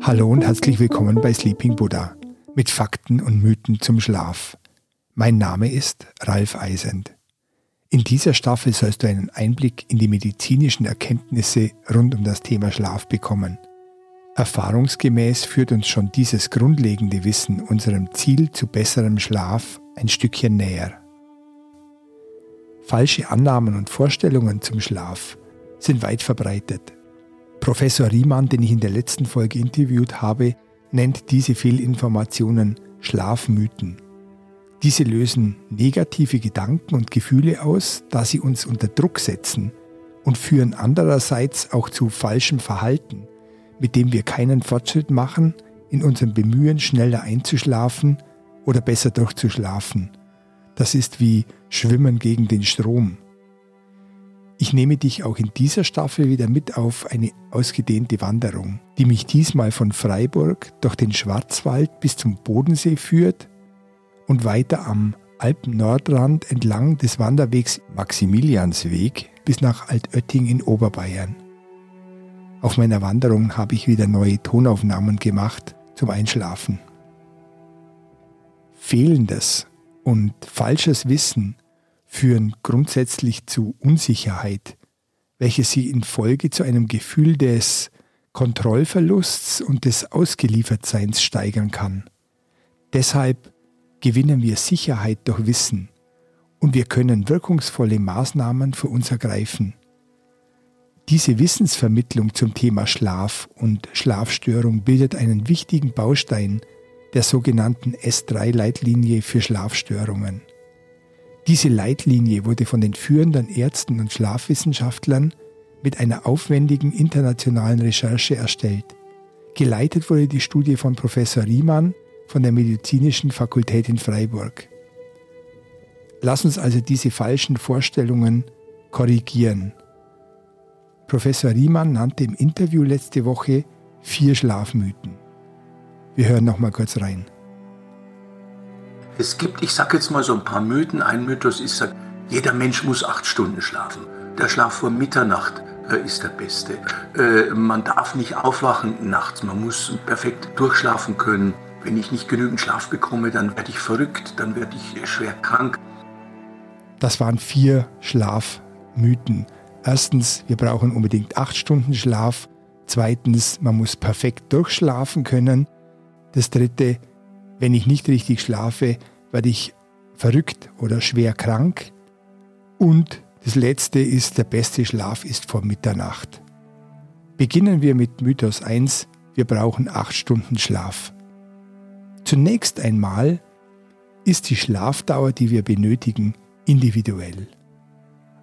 Hallo und herzlich willkommen bei Sleeping Buddha mit Fakten und Mythen zum Schlaf. Mein Name ist Ralf Eisend. In dieser Staffel sollst du einen Einblick in die medizinischen Erkenntnisse rund um das Thema Schlaf bekommen. Erfahrungsgemäß führt uns schon dieses grundlegende Wissen unserem Ziel zu besserem Schlaf ein Stückchen näher. Falsche Annahmen und Vorstellungen zum Schlaf sind weit verbreitet. Professor Riemann, den ich in der letzten Folge interviewt habe, nennt diese Fehlinformationen Schlafmythen. Diese lösen negative Gedanken und Gefühle aus, da sie uns unter Druck setzen und führen andererseits auch zu falschem Verhalten, mit dem wir keinen Fortschritt machen in unserem Bemühen, schneller einzuschlafen oder besser durchzuschlafen. Das ist wie Schwimmen gegen den Strom. Ich nehme dich auch in dieser Staffel wieder mit auf eine ausgedehnte Wanderung, die mich diesmal von Freiburg durch den Schwarzwald bis zum Bodensee führt und weiter am Alpennordrand entlang des Wanderwegs Maximiliansweg bis nach Altötting in Oberbayern. Auf meiner Wanderung habe ich wieder neue Tonaufnahmen gemacht zum Einschlafen. Fehlendes und falsches Wissen führen grundsätzlich zu Unsicherheit, welche sie in Folge zu einem Gefühl des Kontrollverlusts und des Ausgeliefertseins steigern kann. Deshalb gewinnen wir Sicherheit durch Wissen und wir können wirkungsvolle Maßnahmen für uns ergreifen. Diese Wissensvermittlung zum Thema Schlaf und Schlafstörung bildet einen wichtigen Baustein der sogenannten S3-Leitlinie für Schlafstörungen. Diese Leitlinie wurde von den führenden Ärzten und Schlafwissenschaftlern mit einer aufwendigen internationalen Recherche erstellt. Geleitet wurde die Studie von Professor Riemann von der Medizinischen Fakultät in Freiburg. Lass uns also diese falschen Vorstellungen korrigieren. Professor Riemann nannte im Interview letzte Woche vier Schlafmythen. Wir hören noch mal kurz rein. Es gibt, ich sage jetzt mal so ein paar Mythen. Ein Mythos ist, jeder Mensch muss acht Stunden schlafen. Der Schlaf vor Mitternacht äh, ist der beste. Äh, man darf nicht aufwachen nachts. Man muss perfekt durchschlafen können. Wenn ich nicht genügend Schlaf bekomme, dann werde ich verrückt, dann werde ich schwer krank. Das waren vier Schlafmythen. Erstens, wir brauchen unbedingt acht Stunden Schlaf. Zweitens, man muss perfekt durchschlafen können. Das dritte, wenn ich nicht richtig schlafe, werde ich verrückt oder schwer krank. Und das letzte ist, der beste Schlaf ist vor Mitternacht. Beginnen wir mit Mythos 1, wir brauchen acht Stunden Schlaf. Zunächst einmal ist die Schlafdauer, die wir benötigen, individuell.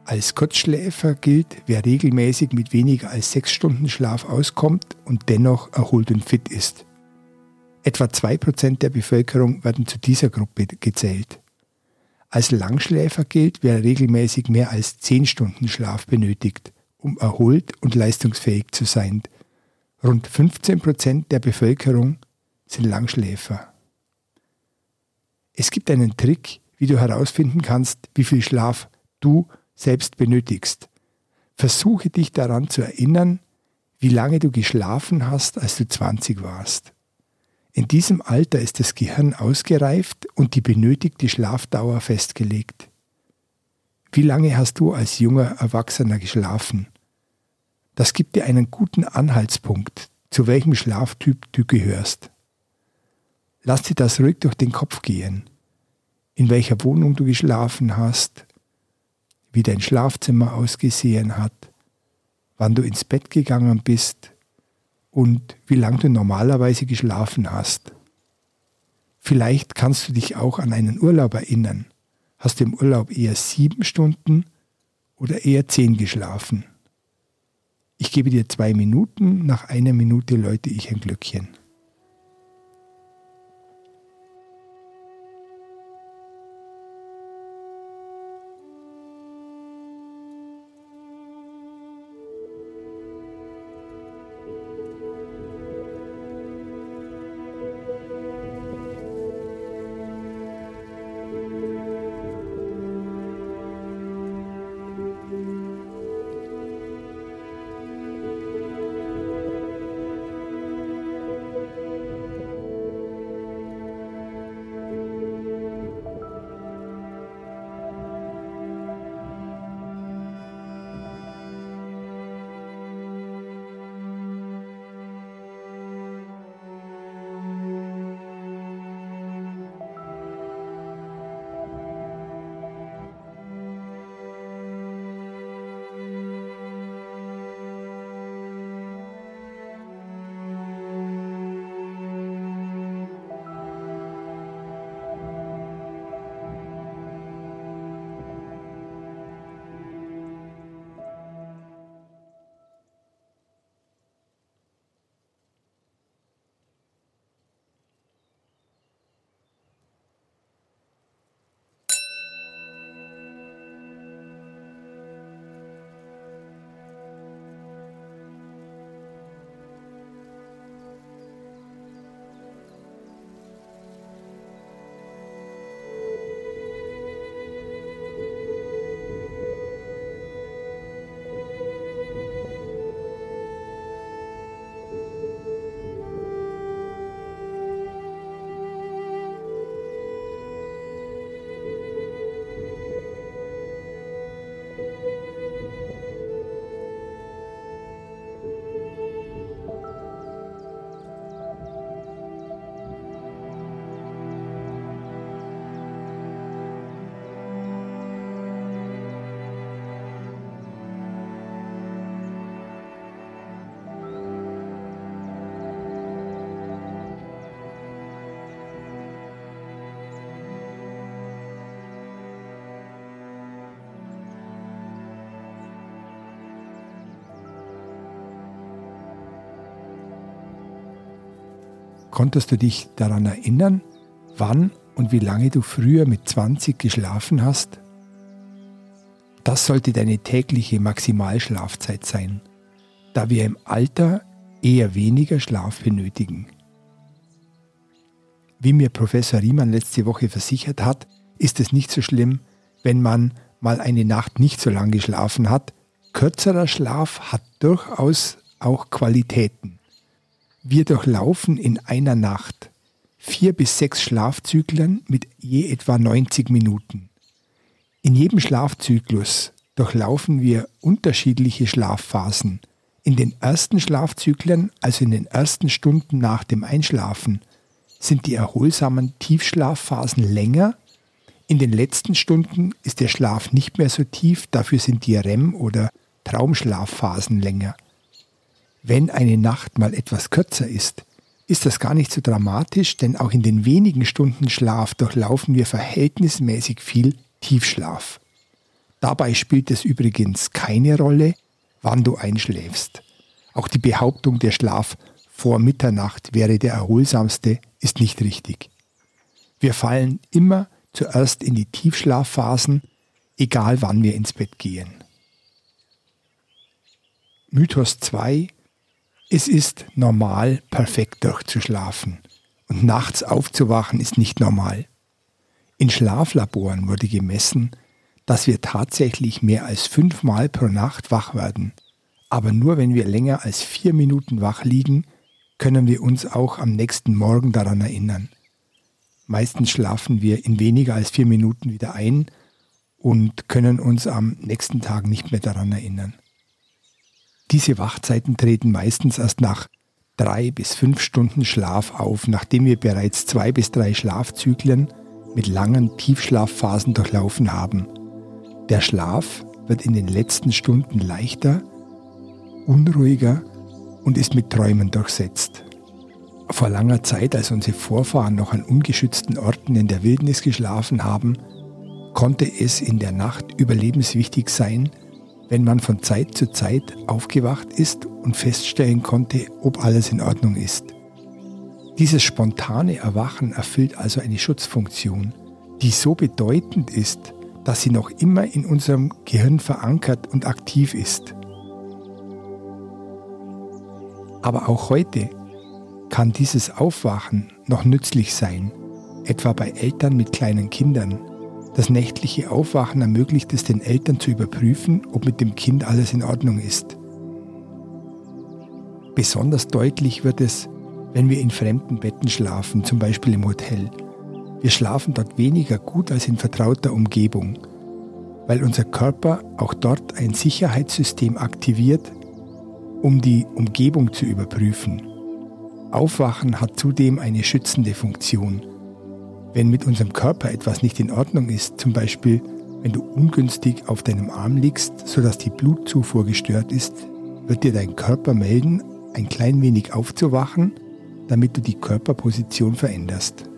Als Kurzschläfer gilt, wer regelmäßig mit weniger als sechs Stunden Schlaf auskommt und dennoch erholt und fit ist. Etwa zwei Prozent der Bevölkerung werden zu dieser Gruppe gezählt. Als Langschläfer gilt, wer regelmäßig mehr als zehn Stunden Schlaf benötigt, um erholt und leistungsfähig zu sein. Rund 15 Prozent der Bevölkerung sind Langschläfer. Es gibt einen Trick, wie du herausfinden kannst, wie viel Schlaf du selbst benötigst. Versuche dich daran zu erinnern, wie lange du geschlafen hast, als du 20 warst. In diesem Alter ist das Gehirn ausgereift und die benötigte Schlafdauer festgelegt. Wie lange hast du als junger Erwachsener geschlafen? Das gibt dir einen guten Anhaltspunkt, zu welchem Schlaftyp du gehörst. Lass dir das ruhig durch den Kopf gehen. In welcher Wohnung du geschlafen hast, wie dein Schlafzimmer ausgesehen hat, wann du ins Bett gegangen bist und wie lange du normalerweise geschlafen hast. Vielleicht kannst du dich auch an einen Urlaub erinnern. Hast du im Urlaub eher sieben Stunden oder eher zehn geschlafen? Ich gebe dir zwei Minuten, nach einer Minute läute ich ein Glöckchen. Konntest du dich daran erinnern, wann und wie lange du früher mit 20 geschlafen hast? Das sollte deine tägliche Maximalschlafzeit sein, da wir im Alter eher weniger Schlaf benötigen. Wie mir Professor Riemann letzte Woche versichert hat, ist es nicht so schlimm, wenn man mal eine Nacht nicht so lang geschlafen hat. Kürzerer Schlaf hat durchaus auch Qualitäten. Wir durchlaufen in einer Nacht vier bis sechs Schlafzyklen mit je etwa 90 Minuten. In jedem Schlafzyklus durchlaufen wir unterschiedliche Schlafphasen. In den ersten Schlafzyklen, also in den ersten Stunden nach dem Einschlafen, sind die erholsamen Tiefschlafphasen länger. In den letzten Stunden ist der Schlaf nicht mehr so tief, dafür sind die REM- oder Traumschlafphasen länger. Wenn eine Nacht mal etwas kürzer ist, ist das gar nicht so dramatisch, denn auch in den wenigen Stunden Schlaf durchlaufen wir verhältnismäßig viel Tiefschlaf. Dabei spielt es übrigens keine Rolle, wann du einschläfst. Auch die Behauptung, der Schlaf vor Mitternacht wäre der erholsamste, ist nicht richtig. Wir fallen immer zuerst in die Tiefschlafphasen, egal wann wir ins Bett gehen. Mythos 2. Es ist normal, perfekt durchzuschlafen. Und nachts aufzuwachen ist nicht normal. In Schlaflaboren wurde gemessen, dass wir tatsächlich mehr als fünfmal pro Nacht wach werden. Aber nur wenn wir länger als vier Minuten wach liegen, können wir uns auch am nächsten Morgen daran erinnern. Meistens schlafen wir in weniger als vier Minuten wieder ein und können uns am nächsten Tag nicht mehr daran erinnern. Diese Wachzeiten treten meistens erst nach drei bis fünf Stunden Schlaf auf, nachdem wir bereits zwei bis drei Schlafzyklen mit langen Tiefschlafphasen durchlaufen haben. Der Schlaf wird in den letzten Stunden leichter, unruhiger und ist mit Träumen durchsetzt. Vor langer Zeit, als unsere Vorfahren noch an ungeschützten Orten in der Wildnis geschlafen haben, konnte es in der Nacht überlebenswichtig sein, wenn man von Zeit zu Zeit aufgewacht ist und feststellen konnte, ob alles in Ordnung ist. Dieses spontane Erwachen erfüllt also eine Schutzfunktion, die so bedeutend ist, dass sie noch immer in unserem Gehirn verankert und aktiv ist. Aber auch heute kann dieses Aufwachen noch nützlich sein, etwa bei Eltern mit kleinen Kindern. Das nächtliche Aufwachen ermöglicht es den Eltern zu überprüfen, ob mit dem Kind alles in Ordnung ist. Besonders deutlich wird es, wenn wir in fremden Betten schlafen, zum Beispiel im Hotel. Wir schlafen dort weniger gut als in vertrauter Umgebung, weil unser Körper auch dort ein Sicherheitssystem aktiviert, um die Umgebung zu überprüfen. Aufwachen hat zudem eine schützende Funktion. Wenn mit unserem Körper etwas nicht in Ordnung ist, zum Beispiel wenn du ungünstig auf deinem Arm liegst, sodass die Blutzufuhr gestört ist, wird dir dein Körper melden, ein klein wenig aufzuwachen, damit du die Körperposition veränderst.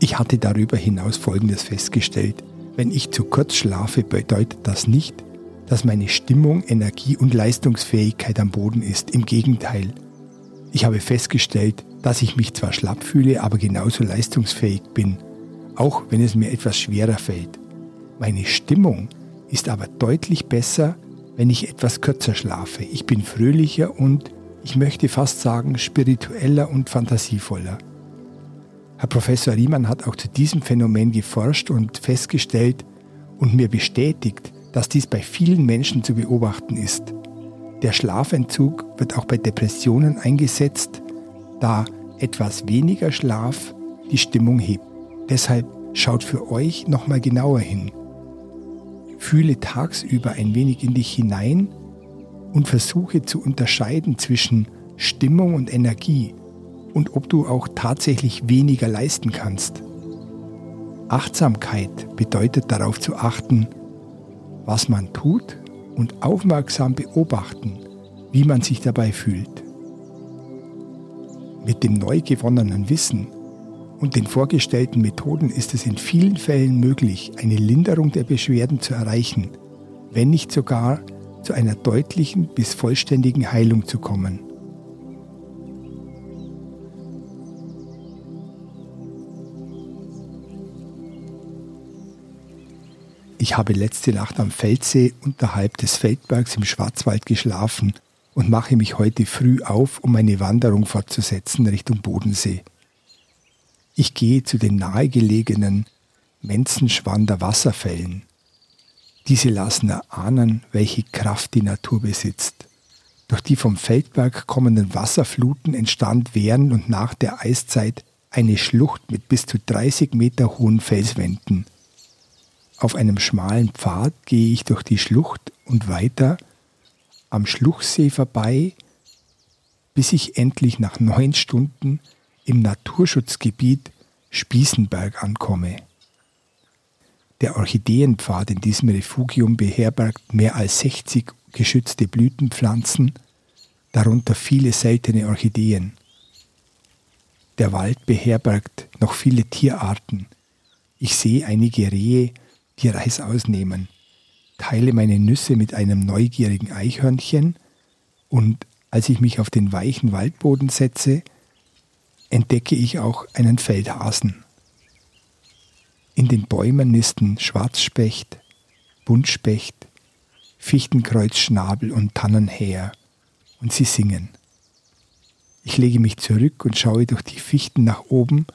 Ich hatte darüber hinaus Folgendes festgestellt. Wenn ich zu kurz schlafe, bedeutet das nicht, dass meine Stimmung, Energie und Leistungsfähigkeit am Boden ist. Im Gegenteil. Ich habe festgestellt, dass ich mich zwar schlapp fühle, aber genauso leistungsfähig bin, auch wenn es mir etwas schwerer fällt. Meine Stimmung ist aber deutlich besser, wenn ich etwas kürzer schlafe. Ich bin fröhlicher und, ich möchte fast sagen, spiritueller und fantasievoller. Herr Professor Riemann hat auch zu diesem Phänomen geforscht und festgestellt und mir bestätigt, dass dies bei vielen Menschen zu beobachten ist. Der Schlafentzug wird auch bei Depressionen eingesetzt, da etwas weniger Schlaf die Stimmung hebt. Deshalb schaut für euch nochmal genauer hin. Fühle tagsüber ein wenig in dich hinein und versuche zu unterscheiden zwischen Stimmung und Energie und ob du auch tatsächlich weniger leisten kannst. Achtsamkeit bedeutet darauf zu achten, was man tut und aufmerksam beobachten, wie man sich dabei fühlt. Mit dem neu gewonnenen Wissen und den vorgestellten Methoden ist es in vielen Fällen möglich, eine Linderung der Beschwerden zu erreichen, wenn nicht sogar zu einer deutlichen bis vollständigen Heilung zu kommen. Ich habe letzte Nacht am Feldsee unterhalb des Feldbergs im Schwarzwald geschlafen und mache mich heute früh auf, um meine Wanderung fortzusetzen Richtung Bodensee. Ich gehe zu den nahegelegenen Menzenschwander Wasserfällen. Diese lassen erahnen, welche Kraft die Natur besitzt. Durch die vom Feldberg kommenden Wasserfluten entstand während und nach der Eiszeit eine Schlucht mit bis zu 30 Meter hohen Felswänden. Auf einem schmalen Pfad gehe ich durch die Schlucht und weiter am Schluchsee vorbei, bis ich endlich nach neun Stunden im Naturschutzgebiet Spießenberg ankomme. Der Orchideenpfad in diesem Refugium beherbergt mehr als 60 geschützte Blütenpflanzen, darunter viele seltene Orchideen. Der Wald beherbergt noch viele Tierarten. Ich sehe einige Rehe, die Reis ausnehmen, teile meine Nüsse mit einem neugierigen Eichhörnchen und als ich mich auf den weichen Waldboden setze, entdecke ich auch einen Feldhasen. In den Bäumen nisten Schwarzspecht, Buntspecht, Fichtenkreuzschnabel und Tannenhäher und sie singen. Ich lege mich zurück und schaue durch die Fichten nach oben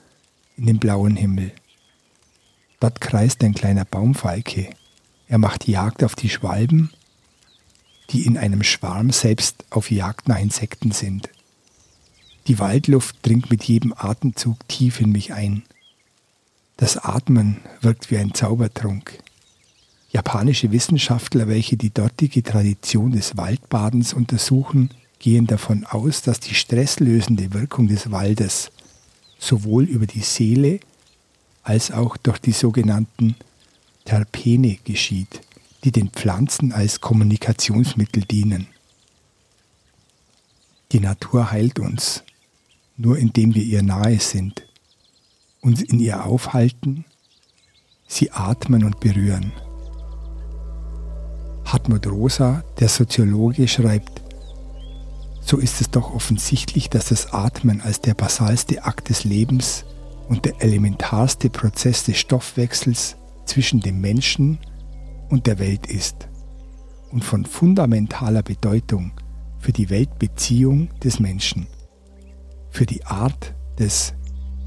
in den blauen Himmel. Dort kreist ein kleiner Baumfalke. Er macht Jagd auf die Schwalben, die in einem Schwarm selbst auf Jagd nach Insekten sind. Die Waldluft dringt mit jedem Atemzug tief in mich ein. Das Atmen wirkt wie ein Zaubertrunk. Japanische Wissenschaftler, welche die dortige Tradition des Waldbadens untersuchen, gehen davon aus, dass die stresslösende Wirkung des Waldes sowohl über die Seele als auch durch die sogenannten Terpene geschieht, die den Pflanzen als Kommunikationsmittel dienen. Die Natur heilt uns, nur indem wir ihr nahe sind, uns in ihr aufhalten, sie atmen und berühren. Hartmut Rosa, der Soziologe, schreibt, so ist es doch offensichtlich, dass das Atmen als der basalste Akt des Lebens und der elementarste Prozess des Stoffwechsels zwischen dem Menschen und der Welt ist und von fundamentaler Bedeutung für die Weltbeziehung des Menschen, für die Art des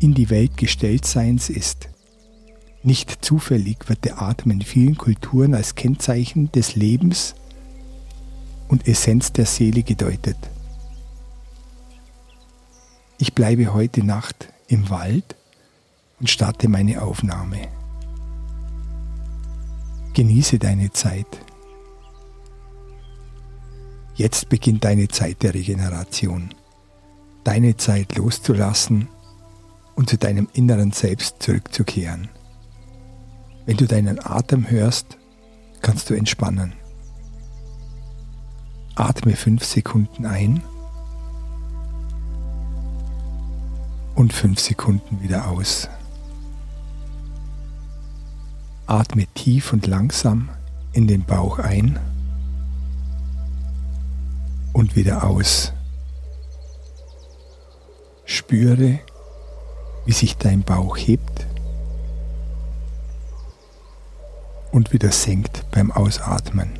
in die Welt gestelltseins ist. Nicht zufällig wird der Atem in vielen Kulturen als Kennzeichen des Lebens und Essenz der Seele gedeutet. Ich bleibe heute Nacht im Wald und starte meine Aufnahme. Genieße deine Zeit. Jetzt beginnt deine Zeit der Regeneration. Deine Zeit loszulassen und zu deinem inneren Selbst zurückzukehren. Wenn du deinen Atem hörst, kannst du entspannen. Atme fünf Sekunden ein und fünf Sekunden wieder aus. Atme tief und langsam in den Bauch ein und wieder aus. Spüre, wie sich dein Bauch hebt und wieder senkt beim Ausatmen.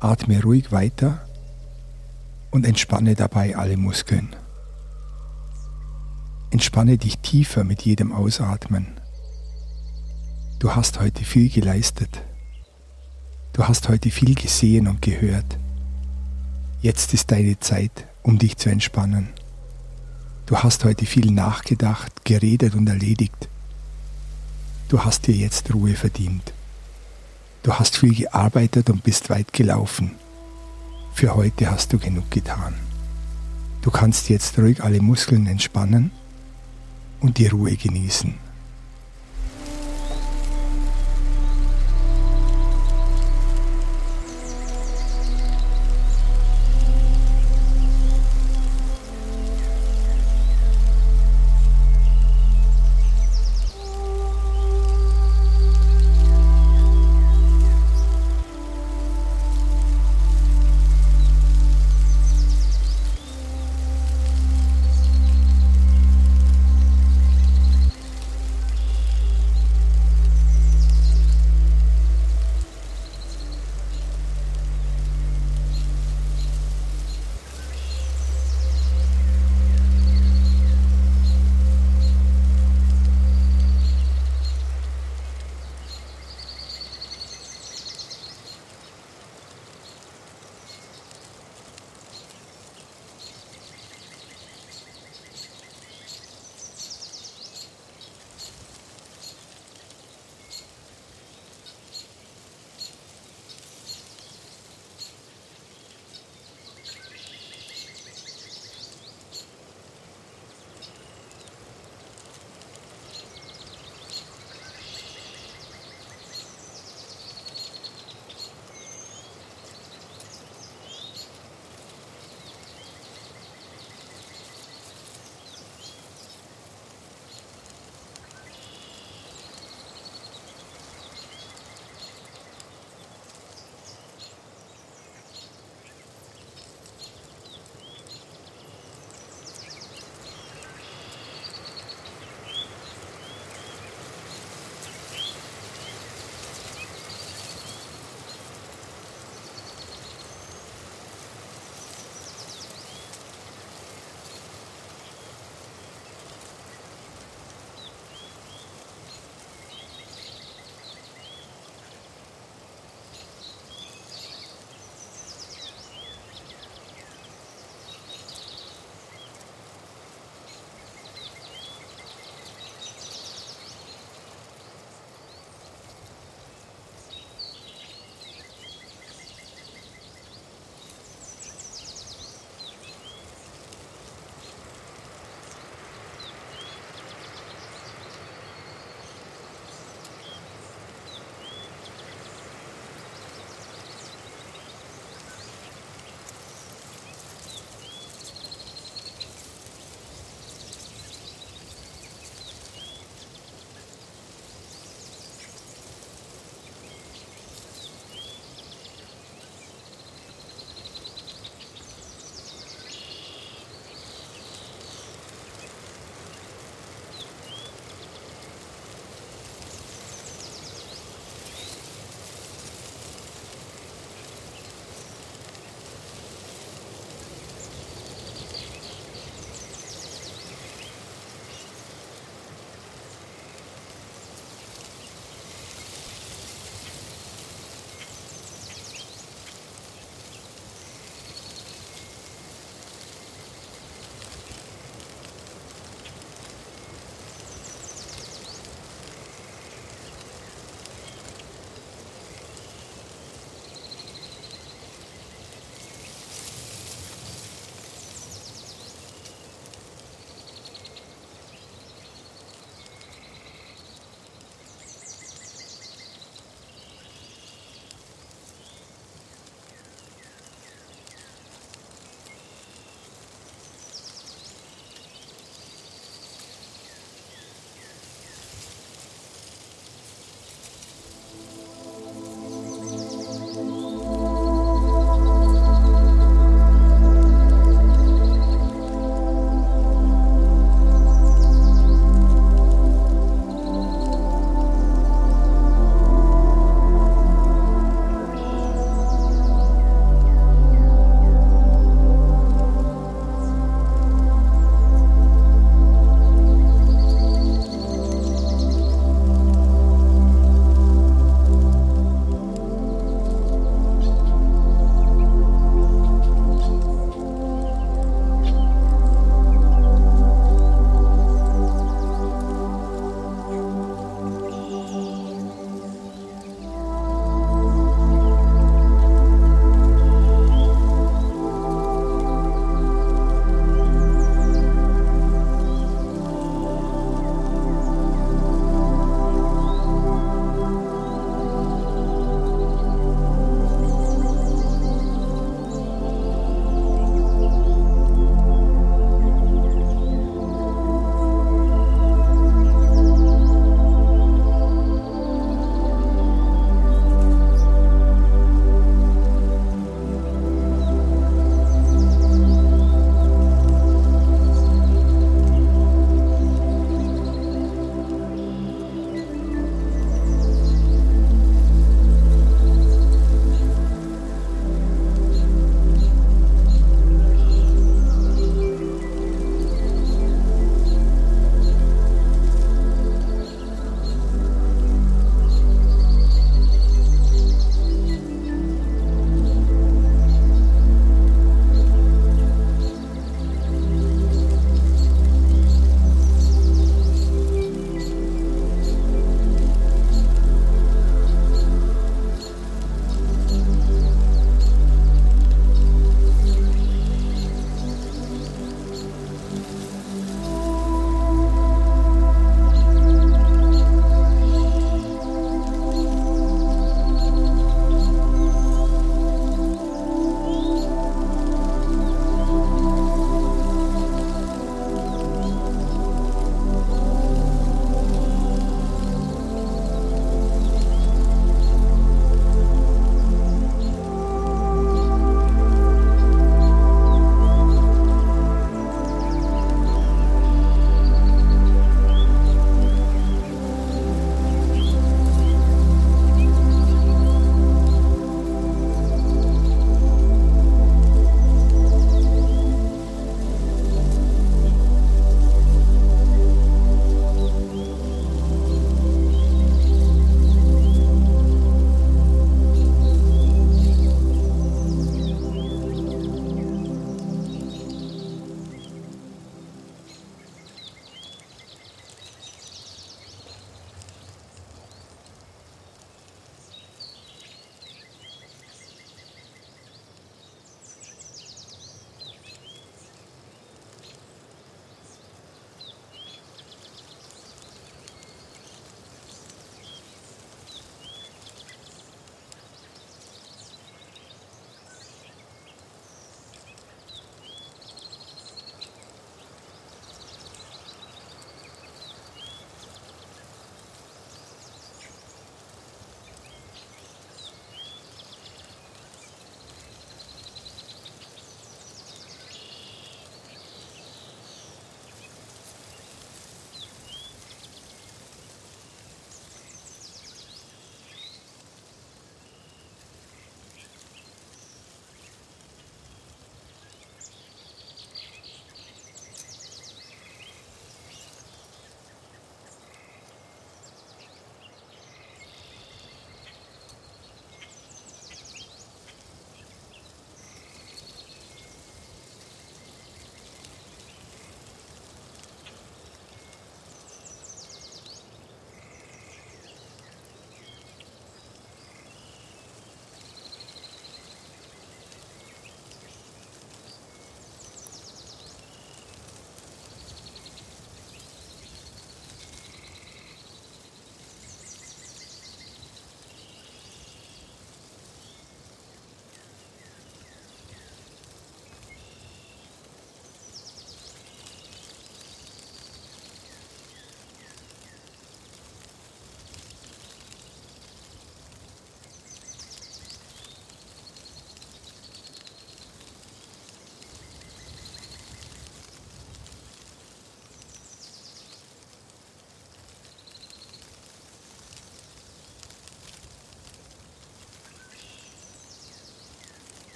Atme ruhig weiter und entspanne dabei alle Muskeln. Entspanne dich tiefer mit jedem Ausatmen. Du hast heute viel geleistet. Du hast heute viel gesehen und gehört. Jetzt ist deine Zeit, um dich zu entspannen. Du hast heute viel nachgedacht, geredet und erledigt. Du hast dir jetzt Ruhe verdient. Du hast viel gearbeitet und bist weit gelaufen. Für heute hast du genug getan. Du kannst jetzt ruhig alle Muskeln entspannen und die Ruhe genießen.